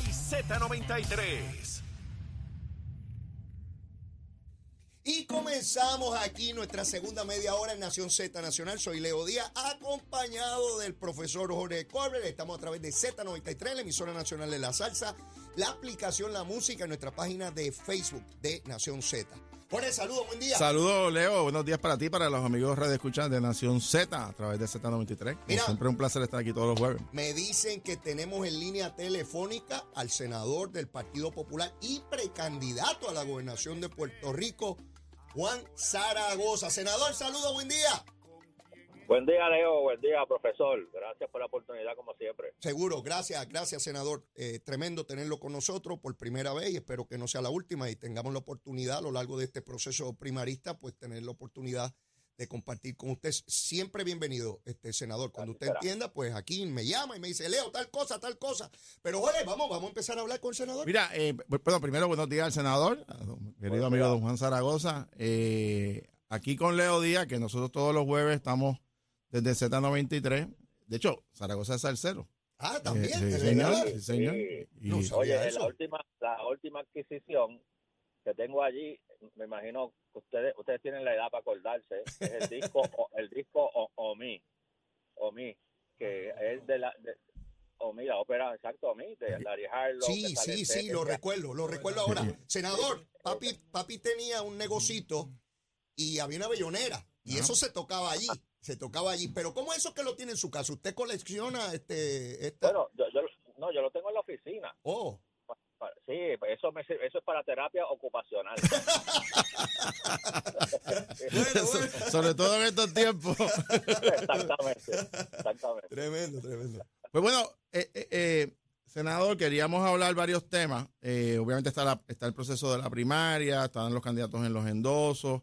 y Z93. Y comenzamos aquí nuestra segunda media hora en Nación Z Nacional. Soy Leo Díaz, acompañado del profesor Jorge Colbert. Estamos a través de Z93, la emisora nacional de la salsa, la aplicación La Música en nuestra página de Facebook de Nación Z. Jorge, saludos, buen día. Saludos, Leo. Buenos días para ti, para los amigos redes escuchan de Nación Z a través de Z93. Como Mira. siempre, un placer estar aquí todos los jueves. Me dicen que tenemos en línea telefónica al senador del Partido Popular y precandidato a la gobernación de Puerto Rico, Juan Zaragoza. Senador, saludos, buen día. Buen día, Leo. Buen día, profesor. Gracias por la oportunidad, como siempre. Seguro, gracias, gracias, senador. Eh, tremendo tenerlo con nosotros por primera vez y espero que no sea la última y tengamos la oportunidad a lo largo de este proceso primarista, pues tener la oportunidad de compartir con usted. Siempre bienvenido, este senador. Cuando usted entienda, pues aquí me llama y me dice, Leo, tal cosa, tal cosa. Pero oye, vamos, vamos a empezar a hablar con el senador. Mira, eh, bueno, primero buenos días al senador, a don- querido Buenos amigo días. don Juan Zaragoza. Eh, aquí con Leo Díaz, que nosotros todos los jueves estamos desde Z93. De hecho, Zaragoza es salsero. Ah, también, Eh, sí, señor, sí, señor. Sí. No Oye, la última, la última adquisición que tengo allí, me imagino que ustedes, ustedes tienen la edad para acordarse, es el disco, o- el disco o, Omi, Omi, que es de la, de, Omi, la ópera, exacto, Omi, de Larry Harlow. Sí, sí, sí, lo recuerdo, lo recuerdo ahora. Senador, papi, papi tenía un negocito y había una bellonera y Ajá. eso se tocaba allí, se tocaba allí. Pero ¿cómo es eso que lo tiene en su casa? ¿Usted colecciona este, esta? Bueno, yo, yo, no, yo lo tengo en la oficina. Oh, Sí, eso, me, sirve- eso es para terapia ocupacional. bueno, bueno. So- sobre todo en estos tiempos. exactamente, exactamente. Tremendo, tremendo. Pues bueno, eh, eh, eh, senador, queríamos hablar varios temas. Eh, obviamente está, la- está el proceso de la primaria, están los candidatos en los endosos.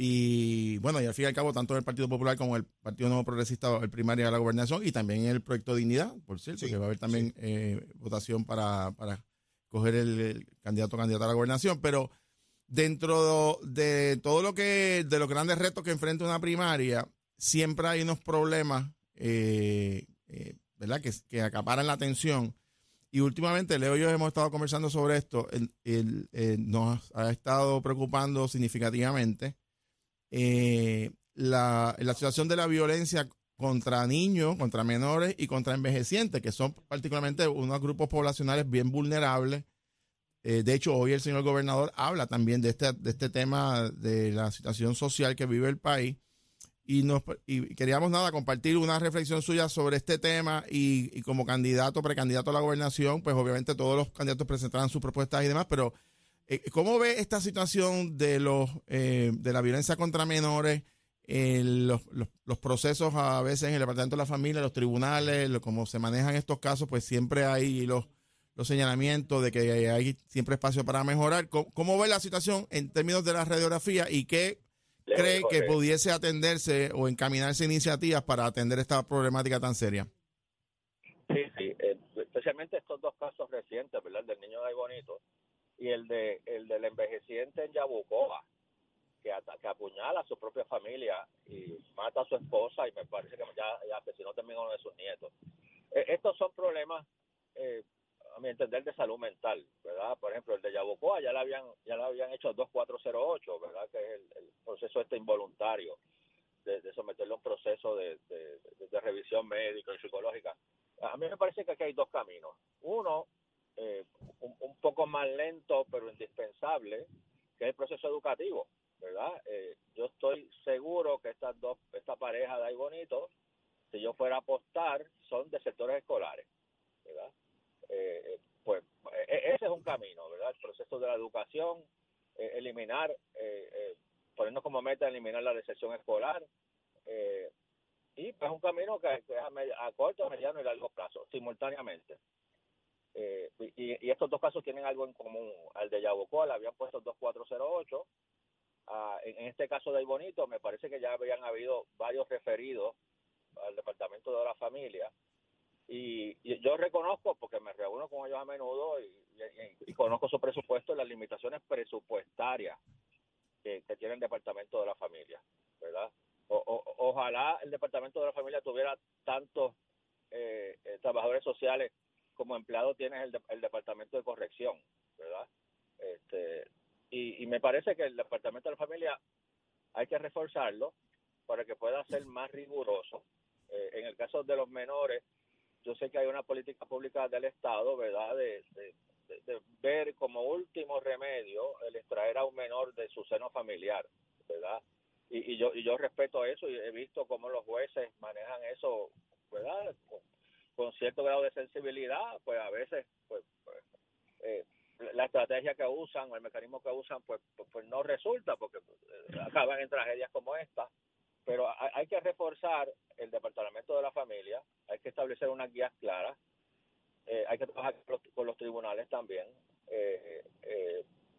Y bueno, y al fin y al cabo, tanto el Partido Popular como el Partido Nuevo Progresista, el primaria de la gobernación y también el proyecto Dignidad, por cierto, Sí, que va a haber también eh, votación para, para coger el, el candidato o candidata a la gobernación. Pero dentro de todo lo que, de los grandes retos que enfrenta una primaria, siempre hay unos problemas, eh, eh, ¿verdad?, que, que acaparan la atención. Y últimamente, Leo y yo hemos estado conversando sobre esto. El- el- eh, nos ha estado preocupando significativamente eh, la, la situación de la violencia contra niños, contra menores y contra envejecientes, que son particularmente unos grupos poblacionales bien vulnerables. Eh, de hecho, hoy el señor gobernador habla también de este, de este tema de la situación social que vive el país. Y, nos, y queríamos nada compartir una reflexión suya sobre este tema y, y como candidato, precandidato a la gobernación, pues obviamente todos los candidatos presentarán sus propuestas y demás, pero ¿cómo ve esta situación de los eh, de la violencia contra menores, eh, los, los, los procesos a veces en el Departamento de la Familia, los tribunales, lo- cómo se manejan estos casos, pues siempre hay los, los señalamientos de que hay siempre espacio para mejorar. ¿Cómo, cómo ve la situación en términos de la radiografía y qué cree que pudiese atenderse o encaminarse iniciativas para atender esta problemática tan seria? Sí, sí, eh, especialmente estos dos casos recientes, ¿verdad? El del niño de Bonito y el de el del envejeciente en Yabucoa, que, que apuñala a su propia familia y mata a su esposa y me parece que ya, ya asesinó también a uno de sus nietos. Eh, estos son problemas, eh, a mi entender, de salud mental, ¿verdad? Por ejemplo, el de Yabucoa ya le habían ya le habían hecho 2408, ¿verdad? Que es el, proceso este involuntario de, de someterlo a un proceso de- de- de revisión médica y psicológica. A mí me parece que aquí hay dos caminos. Uno, eh, un, un poco más lento pero indispensable, que es el proceso educativo, ¿verdad? Eh, yo estoy seguro que estas dos, esta pareja de ahí bonito, si yo fuera a apostar, son de sectores escolares, ¿verdad? Eh, pues e- ese es un camino, ¿verdad? El proceso de la educación, eh, eliminar, eh, eh, ponernos como meta eliminar la deserción escolar, eh, y pues un camino que, es a, a corto, mediano y largo plazo, simultáneamente. Eh, y, y estos dos casos tienen algo en común. Al de Yabucoa le habían puesto 2408. Ah, en, en este caso de Bonito, me parece que ya habían habido varios referidos al Departamento de la Familia. Y, yo reconozco, porque me reúno con ellos a menudo y, conozco su presupuesto y las limitaciones presupuestarias que, que tiene el Departamento de la Familia, ¿verdad? O- ojalá el Departamento de la Familia tuviera tantos eh, eh, trabajadores sociales como empleado tienes el, el departamento de corrección, ¿verdad? Este, y, me parece que el departamento de la familia hay que reforzarlo para que pueda ser más riguroso. Eh, en el caso de los menores, yo sé que hay una política pública del Estado, ¿verdad? De ver como último remedio el extraer a un menor de su seno familiar, ¿verdad? Y, y yo y yo respeto eso y he visto cómo los jueces manejan eso, ¿verdad? Con, cierto grado de sensibilidad, pues a veces, pues, pues, eh, la estrategia que usan o el mecanismo que usan, pues, pues, pues no resulta porque eh, acaban en tragedias como esta. Pero hay, que reforzar el departamento de la familia, hay que establecer unas guías claras, eh, hay que trabajar con los, tribunales también.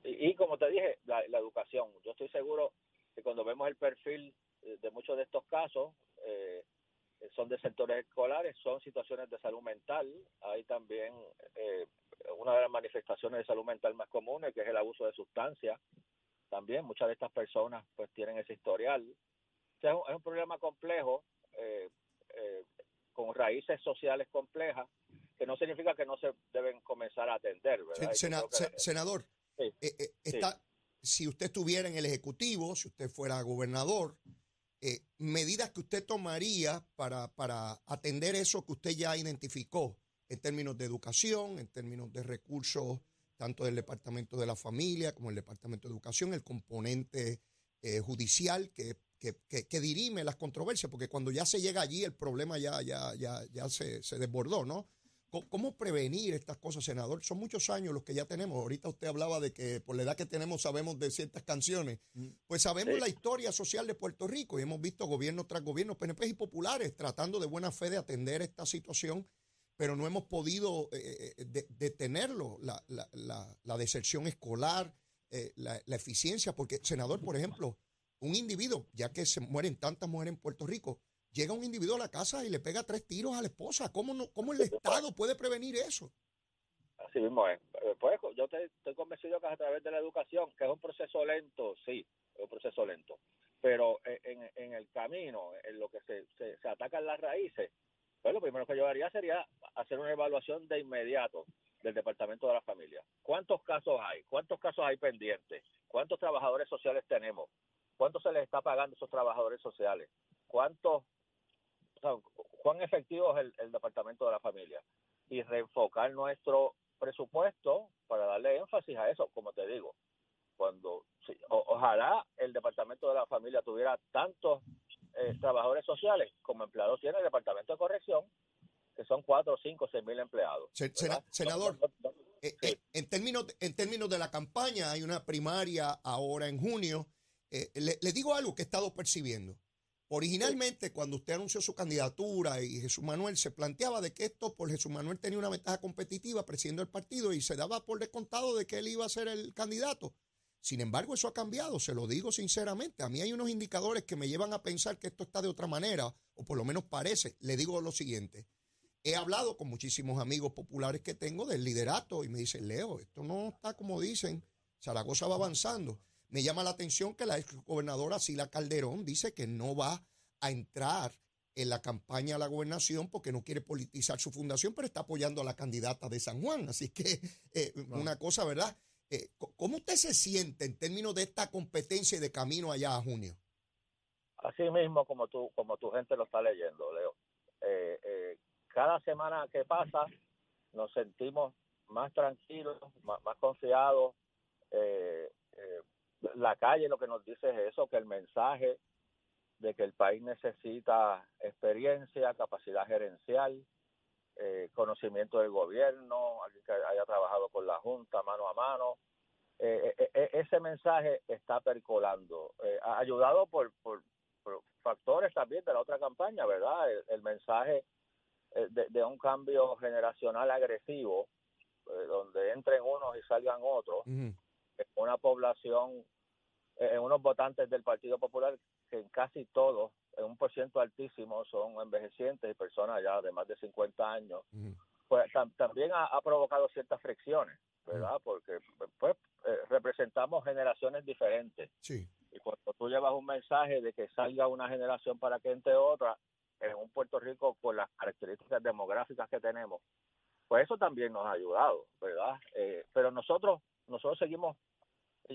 y, y como te dije, la, la educación. Yo estoy seguro que cuando vemos el perfil de muchos de estos casos, eh, son de sectores escolares, son situaciones de salud mental. Hay también eh, una de las manifestaciones de salud mental más comunes, que es el abuso de sustancias. También muchas de estas personas pues tienen ese historial. O sea, es, un, es un problema complejo, eh, eh, con raíces sociales complejas, que no significa que no se deben comenzar a atender, ¿verdad? Sena- que- senador, Sí. eh, eh, si usted estuviera en el Ejecutivo, si usted fuera gobernador, eh, medidas que usted tomaría para, para atender eso que usted ya identificó en términos de educación, en términos de recursos, tanto del Departamento de la Familia como el Departamento de Educación, el componente eh, judicial que, que, que- que dirime las controversias, porque cuando ya se llega allí el problema ya, ya, ya, ya se, se desbordó, ¿no? ¿Cómo- ¿Cómo prevenir estas cosas, senador? Son muchos años los que ya tenemos. Ahorita usted hablaba de que por la edad que tenemos sabemos de ciertas canciones. Pues sabemos Sí. la historia social de Puerto Rico y hemos visto gobierno tras gobierno, PNP y populares, tratando de buena fe de atender esta situación, pero no hemos podido eh, eh, de- detenerlo. La, la, la, la deserción escolar, eh, la, la eficiencia, porque, senador, por ejemplo, un individuo, ya que se mueren tantas mujeres en Puerto Rico, llega un individuo a la casa y le pega tres tiros a la esposa. ¿Cómo, no, cómo el Estado puede prevenir eso? Así mismo es. Eh, Pues yo te- estoy convencido que a través de la educación, que es un proceso lento, sí, es un proceso lento, pero eh, en, en el camino, en lo que se, se, atacan las raíces, pues lo primero que yo haría sería hacer una evaluación de inmediato del Departamento de la Familia. ¿Cuántos casos hay? ¿Cuántos casos hay pendientes? ¿Cuántos trabajadores sociales tenemos? ¿Cuánto se les está pagando a esos trabajadores sociales? ¿Cuántos, o sea, cuán efectivo es el, el Departamento de la Familia? Y reenfocar nuestro presupuesto para darle énfasis a eso, como te digo. Cuando sí, o- ojalá el Departamento de la Familia tuviera tantos eh, trabajadores sociales como empleados tiene el Departamento de Corrección, que son cuatro, cinco, seis mil empleados. Senador, No, no, no, Eh, Sí. eh, en, términos, en términos de la campaña, hay una primaria ahora en junio. Le, le digo algo que he estado percibiendo. Originalmente, cuando usted anunció su candidatura y Jesús Manuel se planteaba de que esto, por Jesús Manuel tenía una ventaja competitiva presidiendo el partido y se daba por descontado de que él iba a ser el candidato. Sin embargo, eso ha cambiado, se lo digo sinceramente. A mí hay unos indicadores que me llevan a pensar que esto está de otra manera, o por lo menos parece. Le digo lo siguiente. He hablado con muchísimos amigos populares que tengo del liderato y me dicen, Leo, esto no está como dicen, Zaragoza va avanzando. Me llama la atención que la ex gobernadora Sila Calderón dice que no va a entrar en la campaña a la gobernación porque no quiere politizar su fundación, pero está apoyando a la candidata de San Juan. Así que eh, una cosa, ¿verdad? Eh, ¿Cómo usted se siente en términos de esta competencia y de camino allá a junio? Así mismo como tú, como tu gente lo está leyendo, Leo. Eh, eh, cada semana que pasa nos sentimos más tranquilos, más, más confiados. Eh, eh, la calle lo que nos dice es eso, que el mensaje de que el país necesita experiencia, capacidad gerencial, eh, conocimiento del gobierno, alguien que haya trabajado con la Junta mano a mano. Eh, eh, eh, ese mensaje está percolando, ayudado por, por, factores también de la otra campaña, ¿verdad? El, mensaje de, de, un cambio generacional agresivo, donde entren unos y salgan otros. Una población, eh, en unos votantes del Partido Popular que en casi todos, en un por ciento altísimo, son envejecientes y personas ya de más de 50 años, Uh -huh. pues tam también ha, ha, provocado ciertas fricciones, ¿verdad? Uh -huh. Porque pues eh, representamos generaciones diferentes. Sí. Y cuando tú llevas un mensaje de que salga una generación para que entre otra, en un Puerto Rico con las características demográficas que tenemos, pues eso también nos ha ayudado, ¿verdad? Eh, pero nosotros, nosotros seguimos,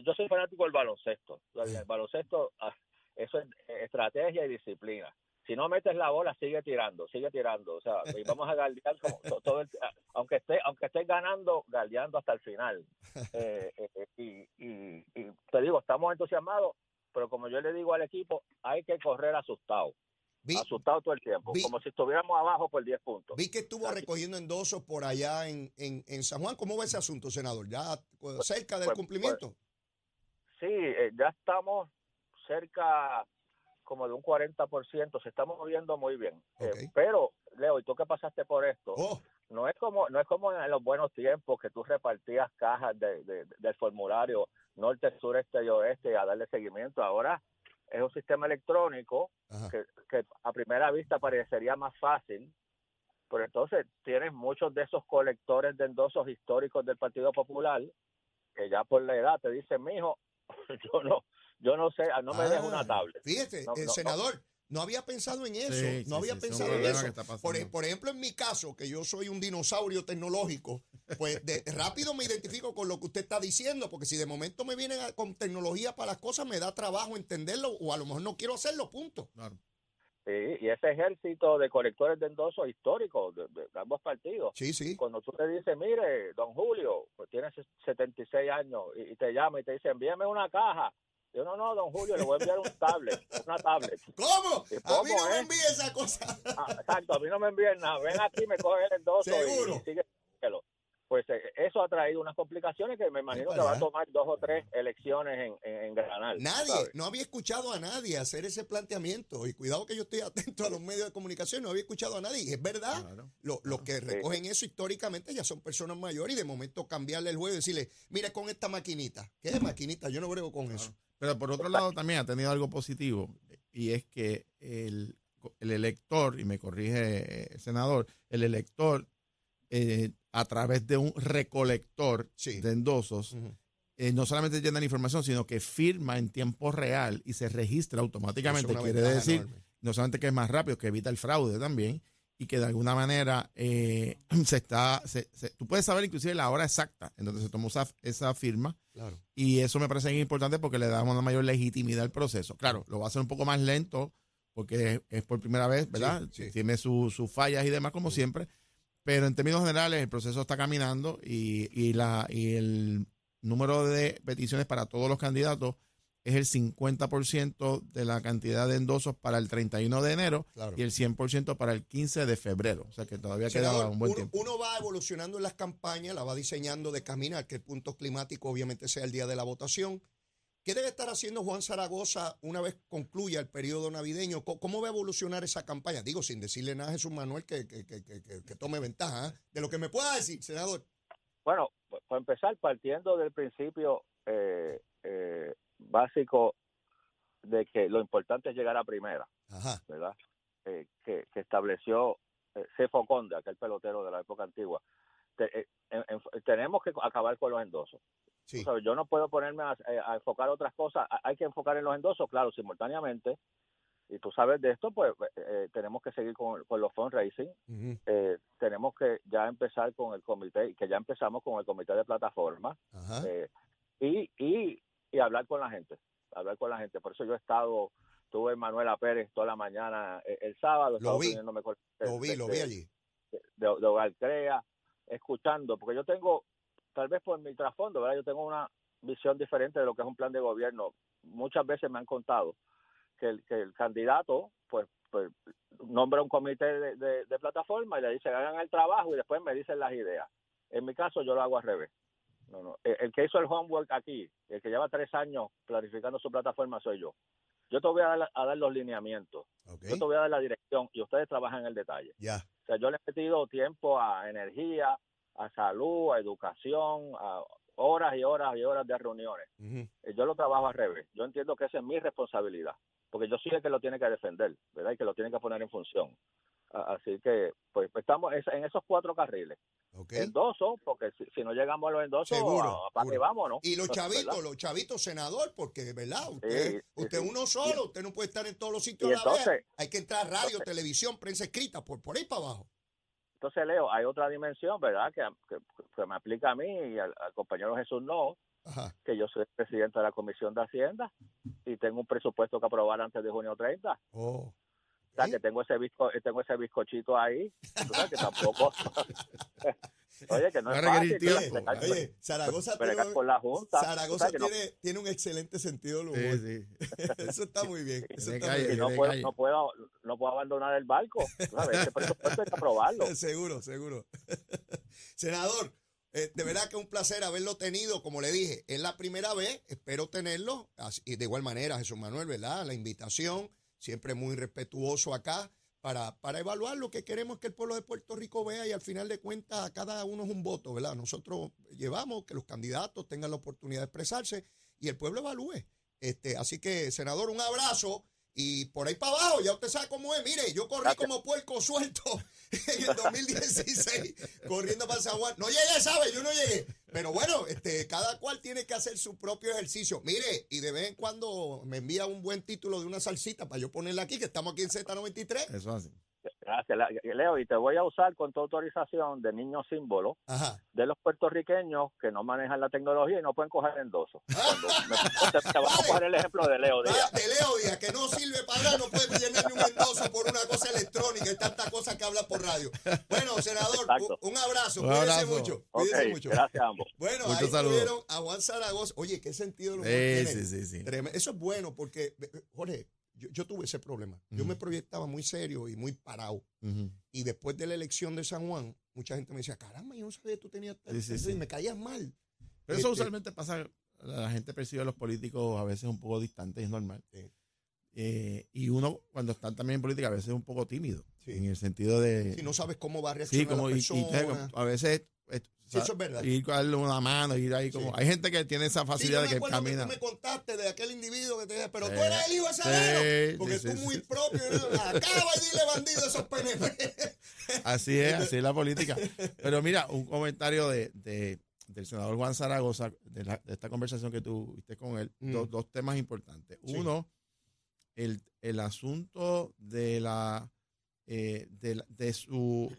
yo soy fanático del baloncesto, el baloncesto, ah, eso es estrategia y disciplina. Si no metes la bola, sigue tirando, sigue tirando, o sea, y vamos a galdear como todo el, aunque esté, aunque estés ganando, galdeando hasta el final. Eh, eh, y, y, y te digo, estamos entusiasmados, pero como yo le digo al equipo, hay que correr asustado. asustado todo el tiempo, como si estuviéramos abajo por 10 puntos. Vi que estuvo recogiendo endosos por allá en, en, San Juan. ¿Cómo va ese asunto, senador? ¿Ya pues, cerca del pues, cumplimiento? Sí, eh, ya estamos cerca como de un 40%, se está moviendo muy bien. Eh, pero, Leo, ¿y tú qué pasaste por esto? Oh. No es como no es como en los buenos tiempos que tú repartías cajas de, del formulario norte, sur, este y oeste a darle seguimiento. Ahora es un sistema electrónico que, que, a primera vista parecería más fácil, pero entonces tienes muchos de esos colectores de endosos históricos del Partido Popular que ya por la edad te dicen, mijo, yo no, yo no sé, no me dejo una ah, tablet. Fíjate, el senador, no había pensado en eso, no había pensado en eso. Por, por, ejemplo, en mi caso, que yo soy un dinosaurio tecnológico, pues de, rápido me identifico con lo que usted está diciendo, porque si de momento me vienen con tecnología para las cosas, me da trabajo entenderlo o a lo mejor no quiero hacerlo, punto. Sí, y ese ejército de colectores de endosos históricos de, ambos partidos. Sí, sí. Cuando tú te dices, mire, don Julio, pues tienes 76 años y, y te llama y te dice, envíame una caja yo no, no, don Julio, le voy a enviar un tablet, una tablet. ¿Cómo? a mí no me envíe esa cosa. Ah, exacto, a mí no me envíen nada. Ven aquí, me coge el endoso ¿Seguro? y, sigue. Pues eh, eso ha traído unas complicaciones que me imagino que va a tomar dos o tres elecciones en, en, Granada. Nadie, no había escuchado a nadie hacer ese planteamiento. Y cuidado que yo estoy atento a los medios de comunicación, no había escuchado a nadie. Y es verdad, los lo que recogen eso históricamente ya son personas mayores y de momento cambiarle el juego y decirle, mire con esta maquinita. ¿Qué es maquinita? Yo no brego con eso. Pero por otro lado también ha tenido algo positivo y es que el, elector, y me corrige el senador, el elector eh, a través de un recolector de endosos, eh, no solamente llena la información, sino que firma en tiempo real y se registra automáticamente. Quiere decir, no solamente que es más rápido, que evita el fraude también y que de alguna manera eh, se está, tú puedes saber inclusive la hora exacta en donde se tomó esa, firma y eso me parece importante porque le damos una mayor legitimidad al proceso. Claro, lo va a hacer un poco más lento porque es, por primera vez, ¿verdad? Tiene sus fallas y demás como siempre, pero en términos generales el proceso está caminando y, y, la, y el número de peticiones para todos los candidatos es el 50% de la cantidad de endosos para el 31 de enero y el 100% para el 15 de febrero. O sea que todavía queda un buen tiempo. Uno va evolucionando en las campañas, la va diseñando de caminar, que el punto climático obviamente sea el día de la votación. ¿Qué debe estar haciendo Juan Zaragoza una vez concluya el periodo navideño? ¿Cómo va a evolucionar esa campaña? Digo, sin decirle nada a Jesús Manuel que, que, tome ventaja ¿eh? de lo que me pueda decir, senador. Bueno, para empezar, partiendo del principio, eh, eh, básico de que lo importante es llegar a primera, ¿verdad? Eh, que, estableció Cefo Conde, aquel pelotero de la época antigua. Tenemos que acabar con los endosos. Yo no puedo ponerme a, enfocar otras cosas. Hay que enfocar en los endosos, claro, simultáneamente. Y tú sabes de esto, pues tenemos que seguir con, los fundraising. tenemos que ya empezar con el comité, que ya empezamos con el comité de plataforma. y, y y hablar con la gente, hablar con la gente. Por eso yo he estado, tuve Manuela Pérez toda la mañana eh, el, sábado. Lo vi, lo vi, lo vi allí. De, Hogar Crea, escuchando, porque yo tengo, tal vez por mi trasfondo, ¿verdad? Yo tengo una visión diferente de lo que es un plan de gobierno. Muchas veces me han contado que el, que el candidato, pues, pues nombra un comité de, de plataforma y le dice hagan el trabajo y después me dicen las ideas. En mi caso yo lo hago al revés no, no. El, que hizo el homework aquí, el que lleva tres años planificando su plataforma soy yo. Yo te voy a dar, a dar los lineamientos. Yo te voy a dar la dirección y ustedes trabajan en el detalle. Ya. O sea, yo le he metido tiempo a energía, a salud, a educación, a horas y horas y horas de reuniones. Yo lo trabajo al revés. Yo entiendo que esa es mi responsabilidad, porque yo soy el que lo tiene que defender, ¿verdad? Y que lo tiene que poner en función. Así que, pues, estamos en esos cuatro carriles. Endoso, porque si, no llegamos a los endosos, ¿para qué vamos, no? Y los chavitos, los chavitos senador, porque, ¿verdad? Usted, usted uno solo, usted no puede estar en todos los sitios a la vez. Hay que entrar radio, televisión, prensa escrita, por, por ahí para abajo. Entonces Leo, hay otra dimensión, ¿verdad? Que, que, que me aplica a mí y al, al compañero Jesús no, Ajá. que yo soy presidente de la Comisión de Hacienda y tengo un presupuesto que aprobar antes de junio 30. Oh. O sea, ¿Sí? que tengo ese bizco, tengo ese bizcochito ahí. Sabes que tampoco. Oye, que no Va a es requerir fácil. tiempo. Oye, Zaragoza tiene, la Junta. No- un excelente sentido del humor. Sí, sí. Eso está muy bien. Eso Tiene está calle, muy y bien. no puedo, calle. no puedo no puedo abandonar el barco. Sabes, hay que aprobarlo. Seguro, seguro. Senador, eh, de verdad que es un placer haberlo tenido. Como le dije, es la primera vez, espero tenerlo. Así- Y de igual manera, Jesús Manuel, ¿verdad? La invitación, siempre muy respetuoso acá, para, para evaluar lo que queremos que el pueblo de Puerto Rico vea y al final de cuentas cada uno es un voto, ¿verdad? Nosotros llevamos que los candidatos tengan la oportunidad de expresarse y el pueblo evalúe. Este, así que, senador, un abrazo. Y por ahí para abajo, ya usted sabe cómo es. Mire, yo corrí Gracias. como puerco suelto en el 2016, corriendo para San Juan. No llegué, ¿sabe? Yo no llegué. Pero bueno, este, cada cual tiene que hacer su propio ejercicio. Mire, y de vez en cuando me envía un buen título de una salsita para yo ponerla aquí, que estamos aquí en Z93. Eso es así. Gracias, Leo. Y te voy a usar con tu autorización de niño símbolo Ajá. de los puertorriqueños que no manejan la tecnología y no pueden coger endoso. Cuando me- te, te voy a coger el ejemplo de Leo Díaz. De Leo Díaz, que no sirve para nada, no puede llenar ni un endoso por una cosa electrónica y tantas cosas que habla por radio. Bueno, senador, un, un abrazo, Un cuídese abrazo. mucho, Ok, cuídese mucho. gracias a ambos. Bueno, Muchos ahí saludos. tuvieron a Juan Zaragoza. Oye, qué sentido del humor Sí, tiene. sí, sí, sí. Tremendo. Eso es bueno porque, Jorge, yo, yo tuve ese problema. Yo me proyectaba muy serio y muy parado. Y después de la elección de San Juan, mucha gente me decía, caramba, yo no sabía que tú tenías tal- Sí, sí, eso", sí. y me caías mal. Pero eso Este- usualmente pasa, la gente percibe a los políticos a veces un poco distantes, es normal. Eh, y uno, cuando están también en política, a veces es un poco tímido, Sí. en el sentido de... Si no sabes cómo va a reaccionar como la y, y persona. a veces... eh, eso es verdad. Ir a darle una mano, ir ahí como... Sí. Hay gente que tiene esa Sí, yo facilidad me de que acuerdo que camina... tú me contaste de aquel individuo que te dije, pero Sí. tú eres el hijo de Sadero. Sí, porque tú muy propio. Acaba y dile bandido a esos PNP. Así es, así es la política. Pero mira, un comentario de, de- del senador Juan Zaragoza, de, la- de esta conversación que tuviste con él, Mm. dos, dos temas importantes. Uno, el, el asunto de la, eh, de, la- de su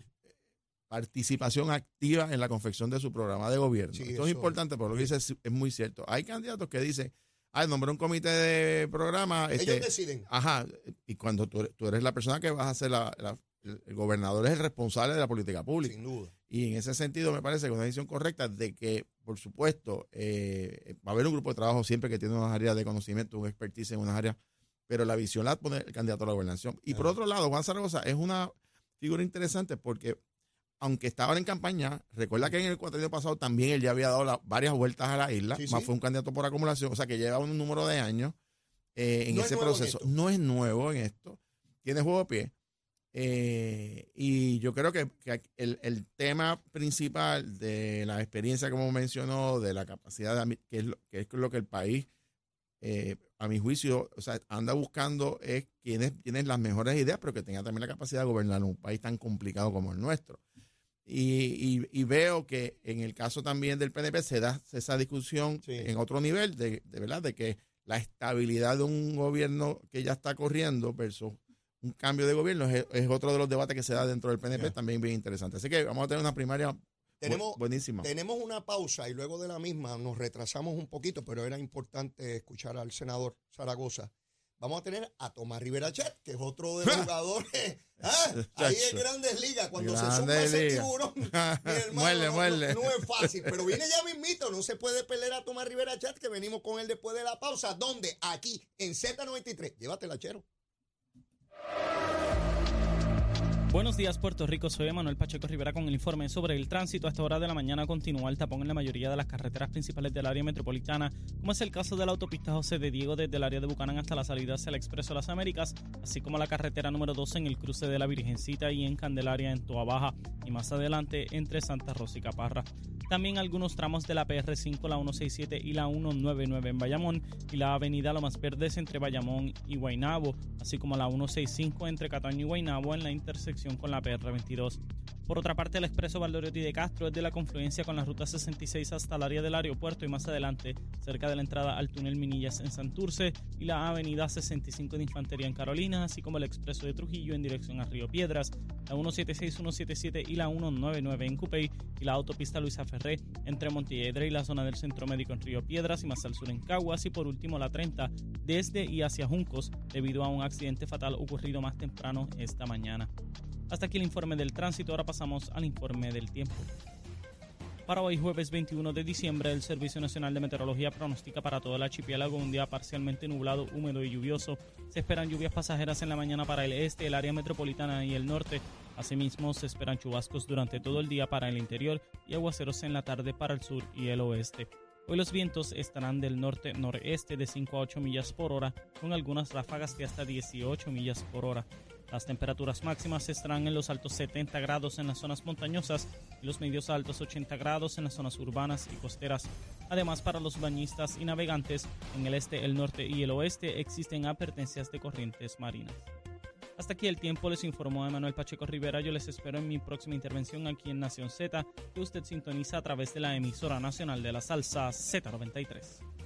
participación activa en la confección de su programa de gobierno. Sí, Esto eso- es importante, porque lo que dice es, es muy cierto. Hay candidatos que dicen, ah, nombré un comité de programa. Este, Ellos deciden. Ajá, y cuando tú eres, tú eres la persona que vas a ser la, la- el, gobernador es el responsable de la política pública. Sin duda. Y en ese sentido me parece que es una decisión correcta de que, por supuesto, eh, va a haber un grupo de trabajo siempre que tiene unas áreas de conocimiento, un expertise en unas áreas, pero la visión la pone el candidato a la gobernación. Y por otro lado, Juan Zaragoza es una figura interesante porque, aunque estaba en campaña, recuerda que en el cuatro pasado también él ya había dado la- varias vueltas a la isla, Sí, más sí. fue un candidato por acumulación, o sea que lleva un número de años eh, en No ese proceso. no es nuevo en esto, tiene juego de pie. Eh, y yo creo que, que el, el tema principal de la experiencia, como mencionó, de la capacidad, de, que, es lo, que es lo que el país, eh, a mi juicio, o sea, anda buscando es quienes tienen las mejores ideas, pero que tenga también la capacidad de gobernar un país tan complicado como el nuestro. Y, y- y veo que en el caso también del PNP se da esa discusión Sí. en otro nivel, de, de verdad, de que la estabilidad de un gobierno que ya está corriendo versus un cambio de gobierno es, es otro de los debates que se da dentro del PNP también bien interesante. Así que vamos a tener una primaria Tenemos, buenísima. tenemos una pausa y luego de la misma nos retrasamos un poquito, pero era importante escuchar al senador Zaragoza. Vamos a tener a Tomás Rivera Chet, que es otro de los jugadores. ¿ah? Ahí en. Grandes Ligas, cuando se suma ese tiburón, mi hermano, Muerde, no, muerde. No, no es fácil, pero viene ya mismito, no se puede pelear a Tomás Rivera Chat, que venimos con él después de la pausa. ¿Dónde? Aquí, en Z93. Llévatela, chero. Buenos días, Puerto Rico. Soy Manuel Pacheco Rivera con el informe sobre el tránsito. A esta hora de la mañana continúa el tapón en la mayoría de las carreteras principales del área metropolitana, como es el caso de la autopista José de Diego desde el área de Bucanán hasta la salida hacia el Expreso Las Américas, así como la carretera número 12 en el cruce de la Virgencita y en Candelaria en Toa Baja, y más adelante entre Santa Rosa y Caparra. También algunos tramos de la PR5, la 167 y la 199 en Bayamón y la avenida Lomas Verdes entre Bayamón y Guaynabo, así como la 165 entre Cataño y Guaynabo en la intersección con la PR22. Por otra parte, el expreso Valdoriotti de Castro es de la confluencia con la ruta 66 hasta el área del aeropuerto y más adelante, cerca de la entrada al túnel Minillas en Santurce y la avenida 65 de Infantería en Carolina, así como el expreso de Trujillo en dirección a Río Piedras, la 176, 177 y la 199 en Cupey y la autopista Luisa Ferré entre Montiedra y la zona del Centro Médico en Río Piedras y más al sur en Caguas y por último la 30 desde y hacia Juncos debido a un accidente fatal ocurrido más temprano esta mañana. Hasta aquí el informe del tránsito, ahora pasamos al informe del tiempo. Para hoy jueves 21 de diciembre, el Servicio Nacional de Meteorología pronostica para todo el archipiélago un día parcialmente nublado, húmedo y lluvioso. Se esperan lluvias pasajeras en la mañana para el este, el área metropolitana y el norte. Asimismo, se esperan chubascos durante todo el día para el interior y aguaceros en la tarde para el sur y el oeste. Hoy los vientos estarán del norte-noreste de 5 a 8 millas por hora, con algunas ráfagas de hasta 18 millas por hora. Las temperaturas máximas estarán en los altos 70 grados en las zonas montañosas y los medios altos 80 grados en las zonas urbanas y costeras. Además, para los bañistas y navegantes en el este, el norte y el oeste existen advertencias de corrientes marinas. Hasta aquí el tiempo, les informó Emanuel Pacheco Rivera. Yo les espero en mi próxima intervención aquí en Nación Z, que usted sintoniza a través de la emisora nacional de la salsa Z93.